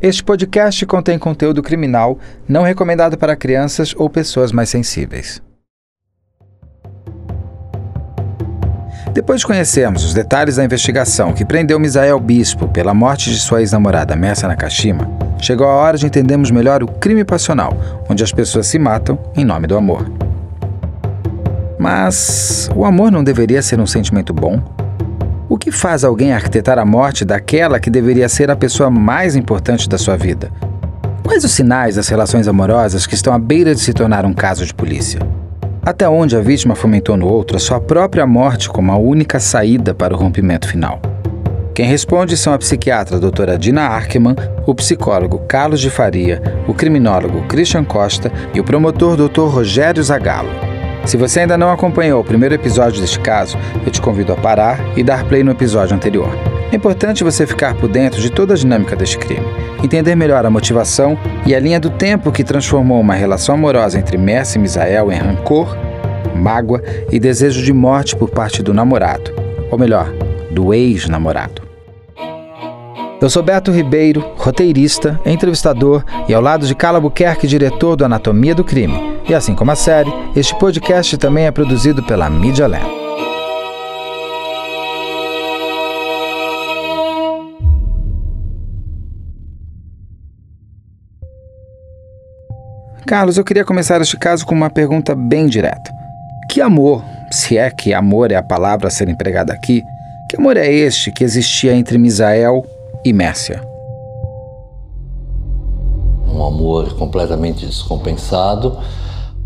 Este podcast contém conteúdo criminal não recomendado para crianças ou pessoas mais sensíveis. Depois de conhecermos os detalhes da investigação que prendeu Misael Bispo pela morte de sua ex-namorada Messa Nakashima, chegou a hora de entendermos melhor o crime passional, onde as pessoas se matam em nome do amor. Mas o amor não deveria ser um sentimento bom? O que faz alguém arquitetar a morte daquela que deveria ser a pessoa mais importante da sua vida? Quais os sinais das relações amorosas que estão à beira de se tornar um caso de polícia? Até onde a vítima fomentou no outro a sua própria morte como a única saída para o rompimento final? Quem responde são a psiquiatra doutora Dina Arkman, o psicólogo Carlos de Faria, o criminólogo Christian Costa e o promotor Dr. Rogério Zagallo. Se você ainda não acompanhou o primeiro episódio deste caso, eu te convido a parar e dar play no episódio anterior. É importante você ficar por dentro de toda a dinâmica deste crime, entender melhor a motivação e a linha do tempo que transformou uma relação amorosa entre Mercy e Misael em rancor, mágoa e desejo de morte por parte do namorado, ou melhor, do ex-namorado. Eu sou Beto Ribeiro, roteirista, entrevistador e ao lado de Carla Buquerque, diretor do Anatomia do Crime. E assim como a série, este podcast também é produzido pela Media Lab. Carlos, eu queria começar este caso com uma pergunta bem direta. Que amor, se é que amor é a palavra a ser empregada aqui, que amor é este que existia entre Misael e Mércia. Um amor completamente descompensado,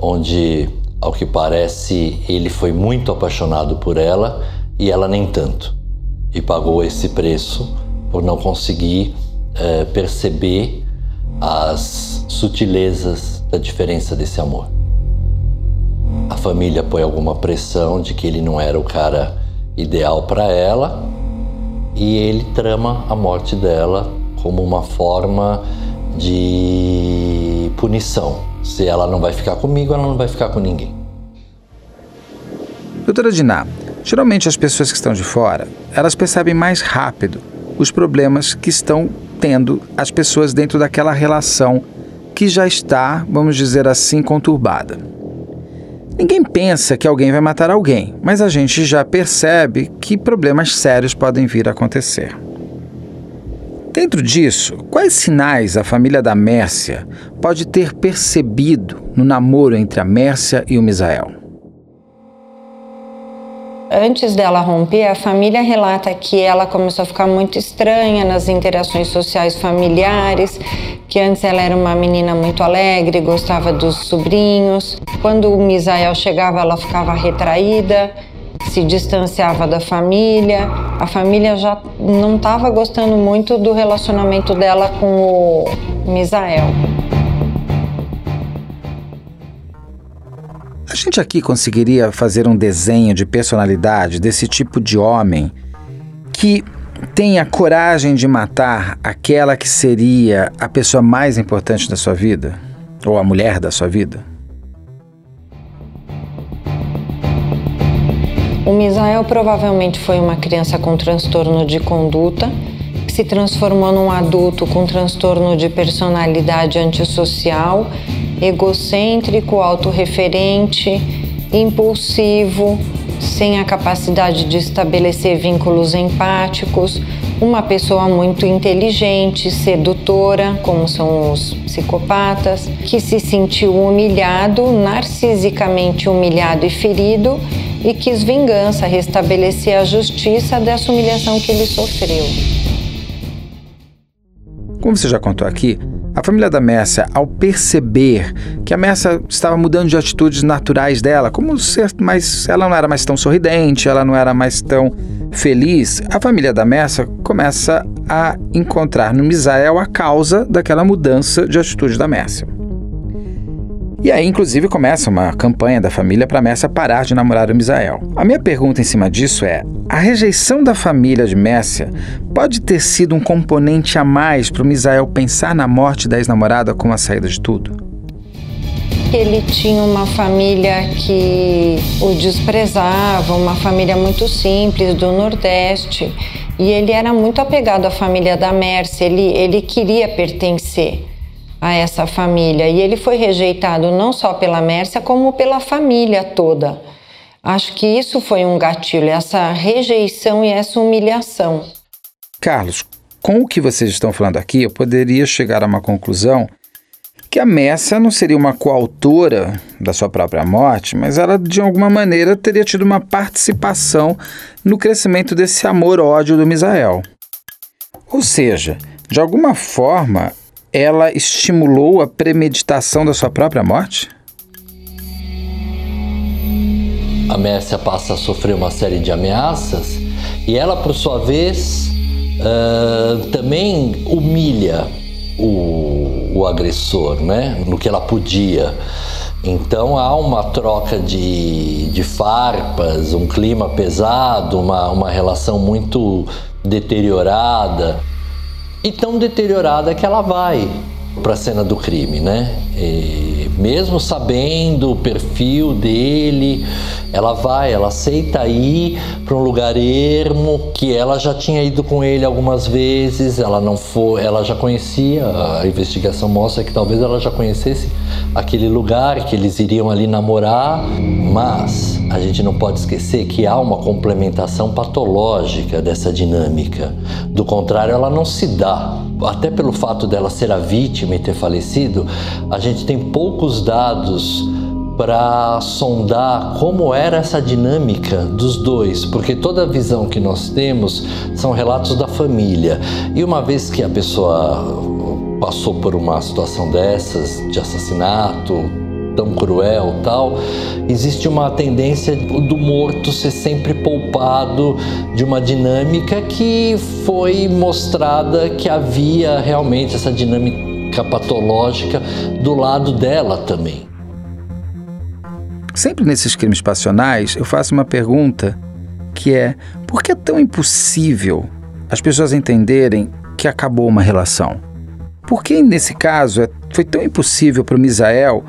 onde, ao que parece, ele foi muito apaixonado por ela e ela nem tanto. E pagou esse preço por não conseguir é, perceber as sutilezas da diferença desse amor. A família põe alguma pressão de que ele não era o cara ideal para ela e ele trama a morte dela como uma forma de punição. Se ela não vai ficar comigo, ela não vai ficar com ninguém. Doutora Diná, geralmente as pessoas que estão de fora, elas percebem mais rápido os problemas que estão tendo as pessoas dentro daquela relação que já está, vamos dizer assim, conturbada. Ninguém pensa que alguém vai matar alguém, mas a gente já percebe que problemas sérios podem vir a acontecer. Dentro disso, quais sinais a família da Mércia pode ter percebido no namoro entre a Mércia e o Misael? Antes dela romper, a família relata que ela começou a ficar muito estranha nas interações sociais familiares, que antes ela era uma menina muito alegre, gostava dos sobrinhos. Quando o Misael chegava, ela ficava retraída, se distanciava da família. A família já não estava gostando muito do relacionamento dela com o Misael. A gente aqui conseguiria fazer um desenho de personalidade desse tipo de homem que tem a coragem de matar aquela que seria a pessoa mais importante da sua vida? Ou a mulher da sua vida? O Misael provavelmente foi uma criança com transtorno de conduta que se transformou num adulto com transtorno de personalidade antissocial egocêntrico, autorreferente, impulsivo, sem a capacidade de estabelecer vínculos empáticos, uma pessoa muito inteligente, sedutora, como são os psicopatas, que se sentiu humilhado, narcisicamente humilhado e ferido e quis vingança, restabelecer a justiça dessa humilhação que ele sofreu. Como você já contou aqui, a família da Messa, ao perceber que a Messa estava mudando de atitudes naturais dela, como ser mais, ela não era mais tão sorridente, ela não era mais tão feliz, a família da Messa começa a encontrar no Misael a causa daquela mudança de atitude da Messa. E aí, inclusive, começa uma campanha da família para Messa parar de namorar o Misael. A minha pergunta em cima disso é: a rejeição da família de Messia pode ter sido um componente a mais para o Misael pensar na morte da ex-namorada como a saída de tudo? Ele tinha uma família que o desprezava, uma família muito simples do Nordeste. E ele era muito apegado à família da Mercy, ele, ele queria pertencer a essa família. E ele foi rejeitado não só pela Mércia, como pela família toda. Acho que isso foi um gatilho, essa rejeição e essa humilhação. Carlos, com o que vocês estão falando aqui, eu poderia chegar a uma conclusão que a Messa não seria uma coautora da sua própria morte, mas ela de alguma maneira teria tido uma participação no crescimento desse amor-ódio do Misael. Ou seja, de alguma forma, ela estimulou a premeditação da sua própria morte? A Mércia passa a sofrer uma série de ameaças e ela, por sua vez, uh, também humilha o, o agressor, né? No que ela podia. Então há uma troca de, de farpas, um clima pesado, uma, uma relação muito deteriorada. E tão deteriorada que ela vai para a cena do crime, né? E mesmo sabendo o perfil dele, ela vai, ela aceita ir para um lugar ermo que ela já tinha ido com ele algumas vezes, ela não foi, ela já conhecia, a investigação mostra que talvez ela já conhecesse aquele lugar que eles iriam ali namorar, mas a gente não pode esquecer que há uma complementação patológica dessa dinâmica. Do contrário, ela não se dá. Até pelo fato dela ser a vítima e ter falecido, a gente tem poucos dados para sondar como era essa dinâmica dos dois, porque toda a visão que nós temos são relatos da família. E uma vez que a pessoa passou por uma situação dessas, de assassinato, tão cruel tal, existe uma tendência do morto ser sempre poupado de uma dinâmica que foi mostrada que havia realmente essa dinâmica patológica do lado dela também. Sempre nesses crimes passionais, eu faço uma pergunta que é: por que é tão impossível as pessoas entenderem que acabou uma relação? Por que nesse caso é, foi tão impossível para o Misael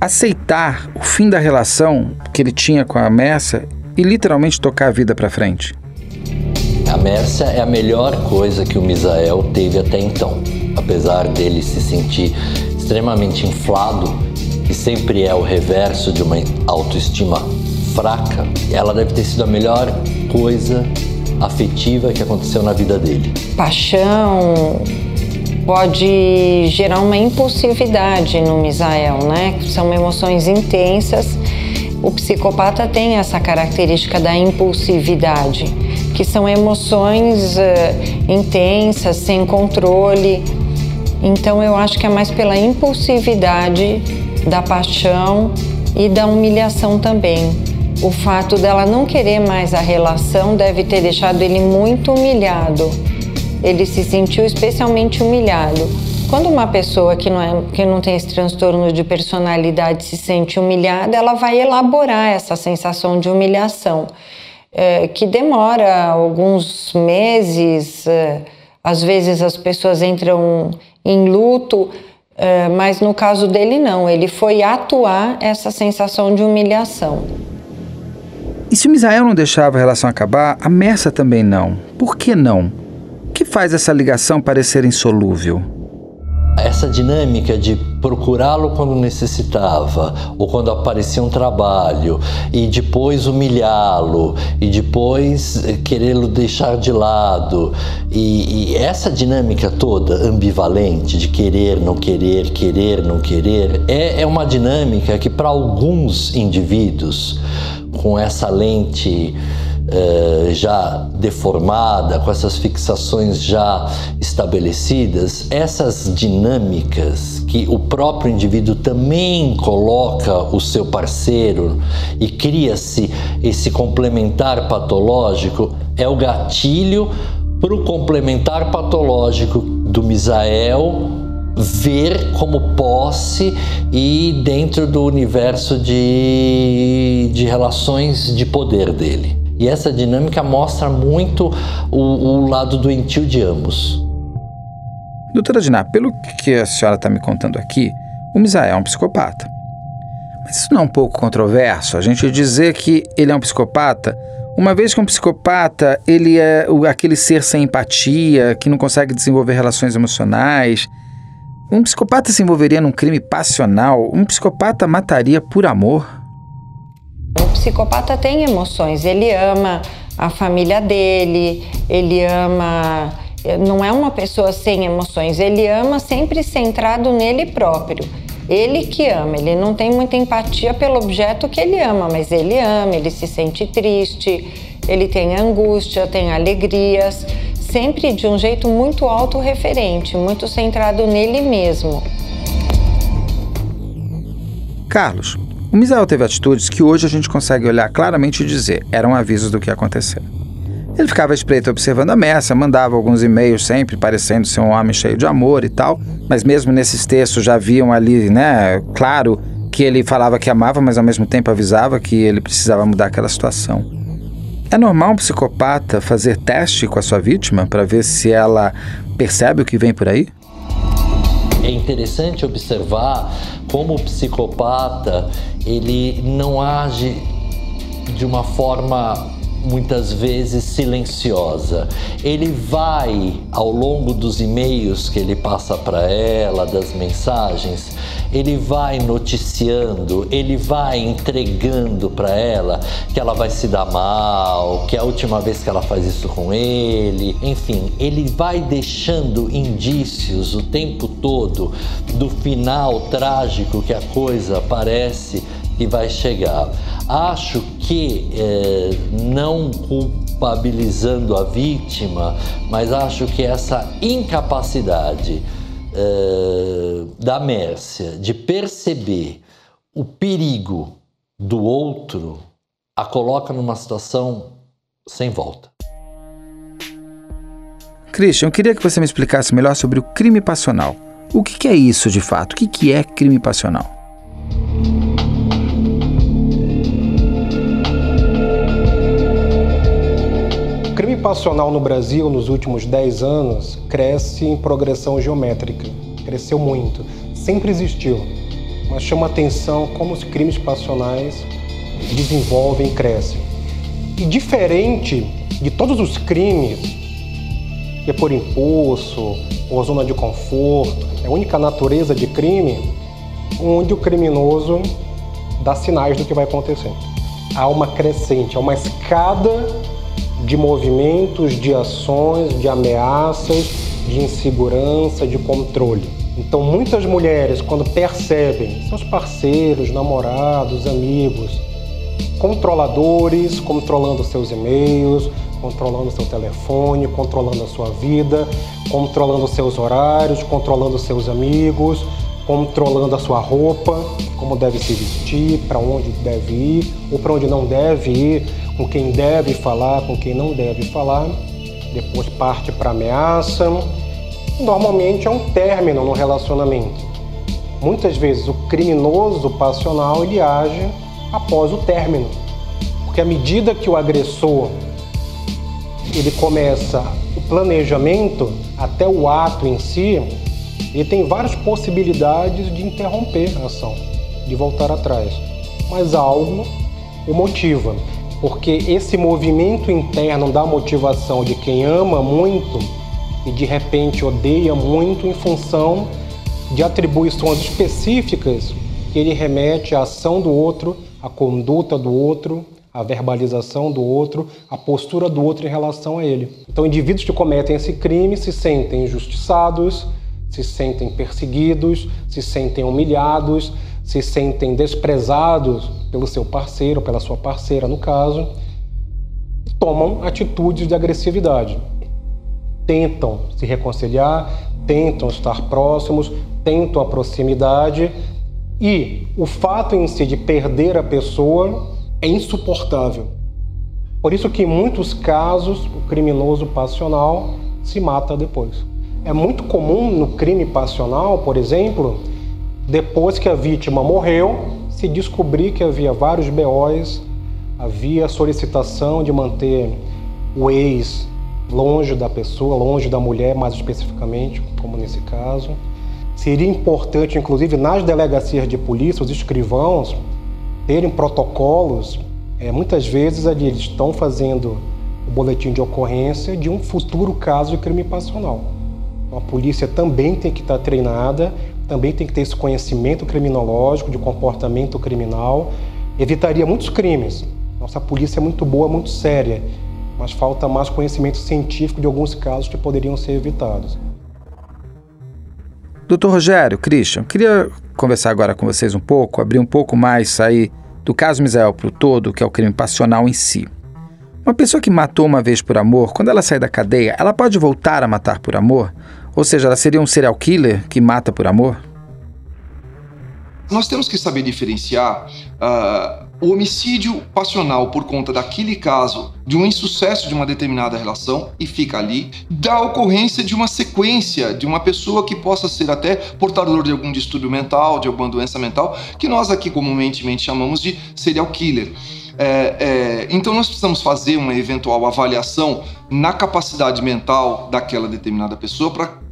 aceitar o fim da relação que ele tinha com a Messa e literalmente tocar a vida para frente? A Mércia é a melhor coisa que o Misael teve até então. Apesar dele se sentir extremamente inflado que sempre é o reverso de uma autoestima fraca, ela deve ter sido a melhor coisa afetiva que aconteceu na vida dele. Paixão pode gerar uma impulsividade no Misael, né? São emoções intensas. O psicopata tem essa característica da impulsividade, que são emoções uh, intensas, sem controle. Então eu acho que é mais pela impulsividade da paixão e da humilhação também. O fato dela não querer mais a relação deve ter deixado ele muito humilhado. Ele se sentiu especialmente humilhado. Quando uma pessoa que não, é, que não tem esse transtorno de personalidade se sente humilhada, ela vai elaborar essa sensação de humilhação, é, que demora alguns meses. É, às vezes as pessoas entram em luto é, mas no caso dele, não. Ele foi atuar essa sensação de humilhação. E se o Misael não deixava a relação acabar, a Mersa também não. Por que não? Que faz essa ligação parecer insolúvel? essa dinâmica de procurá-lo quando necessitava ou quando aparecia um trabalho e depois humilhá-lo e depois querê-lo deixar de lado e, e, essa dinâmica toda ambivalente de querer, não querer, querer, não querer é, é uma dinâmica que para alguns indivíduos com essa lente eh, já deformada, com essas fixações já estabelecidas, essas dinâmicas que o próprio indivíduo também coloca o seu parceiro e cria-se esse complementar patológico, é o gatilho para o complementar patológico do Misael ver como posse e dentro do universo de, de relações de poder dele. E essa dinâmica mostra muito o, o lado doentio de ambos. Doutora Diná, pelo que a senhora está me contando aqui, o Misael é um psicopata. Mas isso não é um pouco controverso? A gente dizer que ele é um psicopata Uma vez que um psicopata, ele é aquele ser sem empatia, que não consegue desenvolver relações emocionais. Um psicopata se envolveria num crime passional? Um psicopata mataria por amor? O psicopata tem emoções, ele ama a família dele, ele ama. Não é uma pessoa sem emoções, ele ama sempre centrado nele próprio. Ele que ama, ele não tem muita empatia pelo objeto que ele ama, mas ele ama, ele se sente triste, ele tem angústia, tem alegrias, sempre de um jeito muito autorreferente, muito centrado nele mesmo. Carlos, o Misael teve atitudes que hoje a gente consegue olhar claramente e dizer eram avisos do que ia acontecer. Ele ficava espreito observando a messa, mandava alguns e-mails sempre, parecendo ser um homem cheio de amor e tal, mas mesmo nesses textos já viam ali, né, claro que ele falava que amava, mas ao mesmo tempo avisava que ele precisava mudar aquela situação. É normal um psicopata fazer teste com a sua vítima para ver se ela percebe o que vem por aí? É interessante observar como o psicopata ele não age de uma forma muitas vezes silenciosa. Ele vai ao longo dos e-mails que ele passa para ela, das mensagens, ele vai noticiando, ele vai entregando para ela que ela vai se dar mal, que é a última vez que ela faz isso com ele, enfim, ele vai deixando indícios o tempo todo do final trágico que a coisa parece que vai chegar. Acho que, é, não culpabilizando a vítima, mas acho que essa incapacidade é, da Mércia de perceber o perigo do outro a coloca numa situação sem volta. Christian, eu queria que você me explicasse melhor sobre o crime passional. O que é isso de fato? O que é crime passional? Passional no Brasil nos últimos 10 anos cresce em progressão geométrica. Cresceu muito. Sempre existiu. Mas chama atenção como os crimes passionais desenvolvem e crescem. E diferente de todos os crimes, que é por impulso, ou zona de conforto, é a única natureza de crime onde o criminoso dá sinais do que vai acontecer. Há uma crescente, há uma escada de movimentos, de ações, de ameaças, de insegurança, de controle. Então, muitas mulheres, quando percebem seus parceiros, namorados, amigos, controladores, controlando seus e-mails, controlando seu telefone, controlando a sua vida, controlando seus horários, controlando seus amigos, controlando a sua roupa, como deve se vestir, para onde deve ir ou para onde não deve ir, com quem deve falar, com quem não deve falar, depois parte para ameaça. Normalmente é um término no relacionamento. Muitas vezes o criminoso passional ele age após o término, porque à medida que o agressor ele começa o planejamento até o ato em si, ele tem várias possibilidades de interromper a ação, de voltar atrás, mas algo o motiva porque esse movimento interno da motivação de quem ama muito e de repente odeia muito em função de atribuições específicas que ele remete à ação do outro, à conduta do outro, à verbalização do outro, à postura do outro em relação a ele. Então, indivíduos que cometem esse crime se sentem injustiçados, se sentem perseguidos, se sentem humilhados, se sentem desprezados pelo seu parceiro, pela sua parceira no caso, tomam atitudes de agressividade. Tentam se reconciliar, tentam estar próximos, tentam a proximidade e o fato em si de perder a pessoa é insuportável. Por isso que em muitos casos o criminoso passional se mata depois. É muito comum no crime passional, por exemplo, depois que a vítima morreu, se descobrir que havia vários BOs, havia solicitação de manter o ex longe da pessoa, longe da mulher, mais especificamente, como nesse caso. Seria importante, inclusive, nas delegacias de polícia, os escrivãos terem protocolos É, muitas vezes ali eles estão fazendo o boletim de ocorrência de um futuro caso de crime passional. A polícia também tem que estar treinada, também tem que ter esse conhecimento criminológico, de comportamento criminal, evitaria muitos crimes. Nossa polícia é muito boa, muito séria, mas falta mais conhecimento científico de alguns casos que poderiam ser evitados. Doutor Rogério, Christian, queria conversar agora com vocês um pouco, abrir um pouco mais, sair do caso Misael para o todo, que é o crime passional em si. Uma pessoa que matou uma vez por amor, quando ela sai da cadeia, ela pode voltar a matar por amor? Ou seja, ela seria um serial killer que mata por amor? Nós temos que saber diferenciar uh, o homicídio passional por conta daquele caso de um insucesso de uma determinada relação e fica ali, da ocorrência de uma sequência de uma pessoa que possa ser até portador de algum distúrbio mental, de alguma doença mental, que nós aqui comumente chamamos de serial killer. É, é, então nós precisamos fazer uma eventual avaliação na capacidade mental daquela determinada pessoa para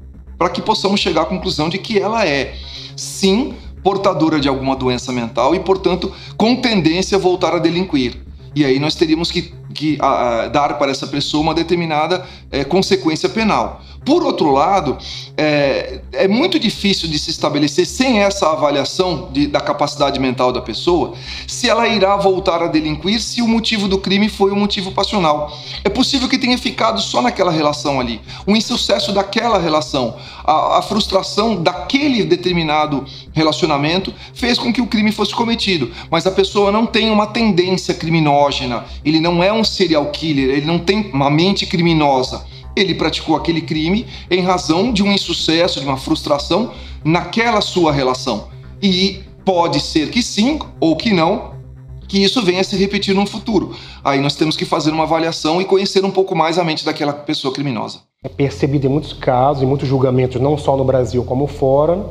que possamos chegar à conclusão de que ela é, sim, portadora de alguma doença mental e, portanto, com tendência a voltar a delinquir. E aí nós teríamos que, que a, a, dar para essa pessoa uma determinada é, consequência penal. Por outro lado, é, é, muito difícil de se estabelecer, sem essa avaliação de, da capacidade mental da pessoa, se ela irá voltar a delinquir se o motivo do crime foi um motivo passional. É possível que tenha ficado só naquela relação ali, o insucesso daquela relação, a, a frustração daquele determinado relacionamento fez com que o crime fosse cometido, mas a pessoa não tem uma tendência criminógena, ele não é um serial killer, ele não tem uma mente criminosa ele praticou aquele crime em razão de um insucesso, de uma frustração naquela sua relação. E pode ser que sim ou que não, que isso venha a se repetir no futuro. Aí nós temos que fazer uma avaliação e conhecer um pouco mais a mente daquela pessoa criminosa. É percebido em muitos casos, em muitos julgamentos, não só no Brasil como fora,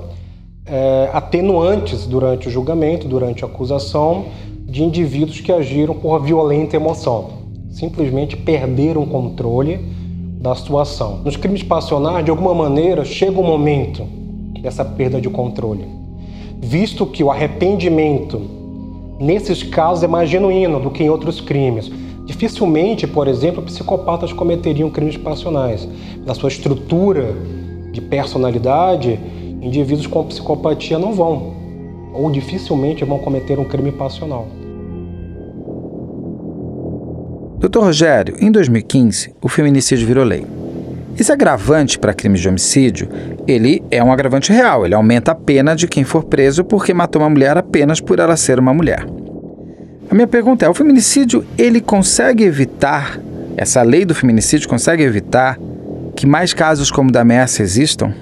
é, atenuantes durante o julgamento, durante a acusação, de indivíduos que agiram por violenta emoção. Simplesmente perderam o controle da situação. Nos crimes passionais, de alguma maneira, chega o momento dessa perda de controle, visto que o arrependimento nesses casos é mais genuíno do que em outros crimes. Dificilmente, por exemplo, psicopatas cometeriam crimes passionais. Na sua estrutura de personalidade, indivíduos com psicopatia não vão, ou dificilmente vão cometer um crime passional. Doutor Rogério, em 2015, o feminicídio virou lei. Esse agravante para crimes de homicídio, ele é um agravante real, ele aumenta a pena de quem for preso porque matou uma mulher apenas por ela ser uma mulher. A minha pergunta é, o feminicídio, ele consegue evitar, essa lei do feminicídio consegue evitar que mais casos como o da ameaça existam?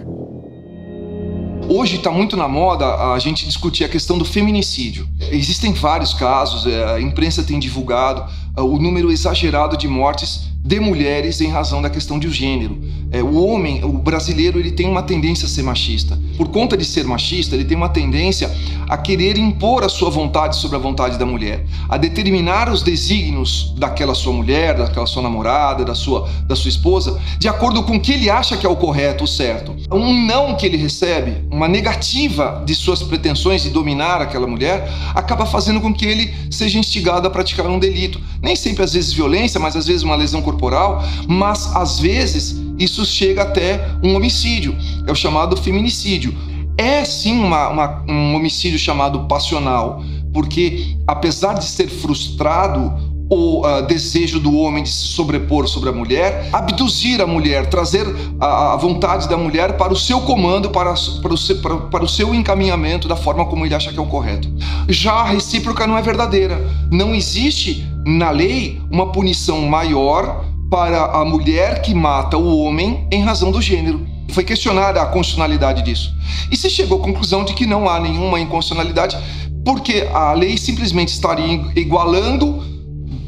Hoje está muito na moda a gente discutir a questão do feminicídio. Existem vários casos, é, a imprensa tem divulgado o número exagerado de mortes de mulheres em razão da questão de gênero. É, o homem, o brasileiro, ele tem uma tendência a ser machista. Por conta de ser machista, ele tem uma tendência a querer impor a sua vontade sobre a vontade da mulher, a determinar os desígnios daquela sua mulher, daquela sua namorada, da sua, da sua esposa, de acordo com o que ele acha que é o correto, o certo. Um não que ele recebe, uma negativa de suas pretensões de dominar aquela mulher, acaba fazendo com que ele seja instigado a praticar um delito. Nem sempre, às vezes, violência, mas às vezes uma lesão corporal mas às vezes isso chega até um homicídio, é o chamado feminicídio. É sim uma, uma, um homicídio chamado passional, porque apesar de ser frustrado, o uh, desejo do homem de se sobrepor sobre a mulher, abduzir a mulher, trazer a, a vontade da mulher para o seu comando, para, para, o seu, para, para o seu encaminhamento da forma como ele acha que é o correto. Já a recíproca não é verdadeira. Não existe na lei uma punição maior para a mulher que mata o homem em razão do gênero. Foi questionada a constitucionalidade disso. E se chegou à conclusão de que não há nenhuma inconstitucionalidade, porque a lei simplesmente estaria igualando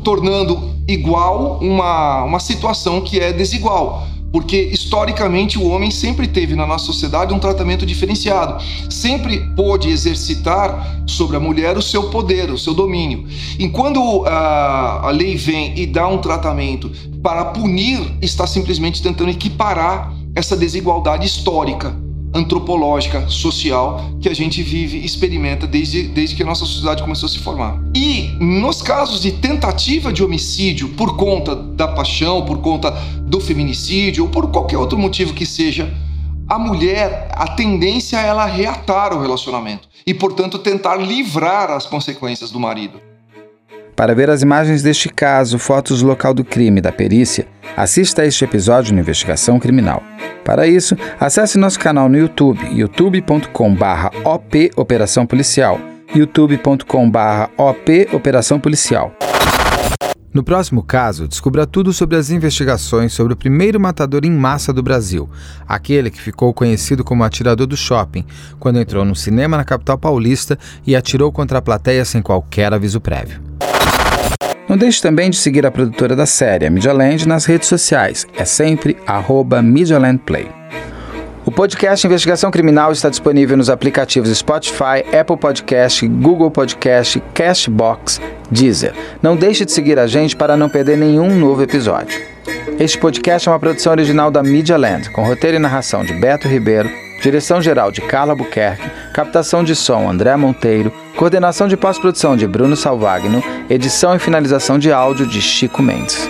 tornando igual uma, uma situação que é desigual. Porque historicamente o homem sempre teve na nossa sociedade um tratamento diferenciado, sempre pôde exercitar sobre a mulher o seu poder, o seu domínio. E quando a, a lei vem e dá um tratamento para punir, está simplesmente tentando equiparar essa desigualdade histórica antropológica, social que a gente vive, experimenta desde, desde que a nossa sociedade começou a se formar. E nos casos de tentativa de homicídio por conta da paixão, por conta do feminicídio ou por qualquer outro motivo que seja, a mulher, a tendência é ela reatar o relacionamento e, portanto, tentar livrar as consequências do marido. Para ver as imagens deste caso, fotos do local do crime e da perícia, assista a este episódio no Investigação Criminal. Para isso, acesse nosso canal no YouTube, youtube.com/op Operação Policial, youtube.com/op Operação Policial. No próximo caso, descubra tudo sobre as investigações sobre o primeiro matador em massa do Brasil, aquele que ficou conhecido como atirador do shopping, quando entrou no cinema na capital paulista e atirou contra a plateia sem qualquer aviso prévio. Não deixe também de seguir a produtora da série, a Media Land, nas redes sociais. É sempre arroba MediaLandPlay. O podcast Investigação Criminal está disponível nos aplicativos Spotify, Apple Podcast, Google Podcast, Cashbox, Deezer. Não deixe de seguir a gente para não perder nenhum novo episódio. Este podcast é uma produção original da Media Land, com roteiro e narração de Beto Ribeiro, direção-geral de Carla Buquerque, captação de som André Monteiro, coordenação de pós-produção de Bruno Salvagno, edição e finalização de áudio de Chico Mendes.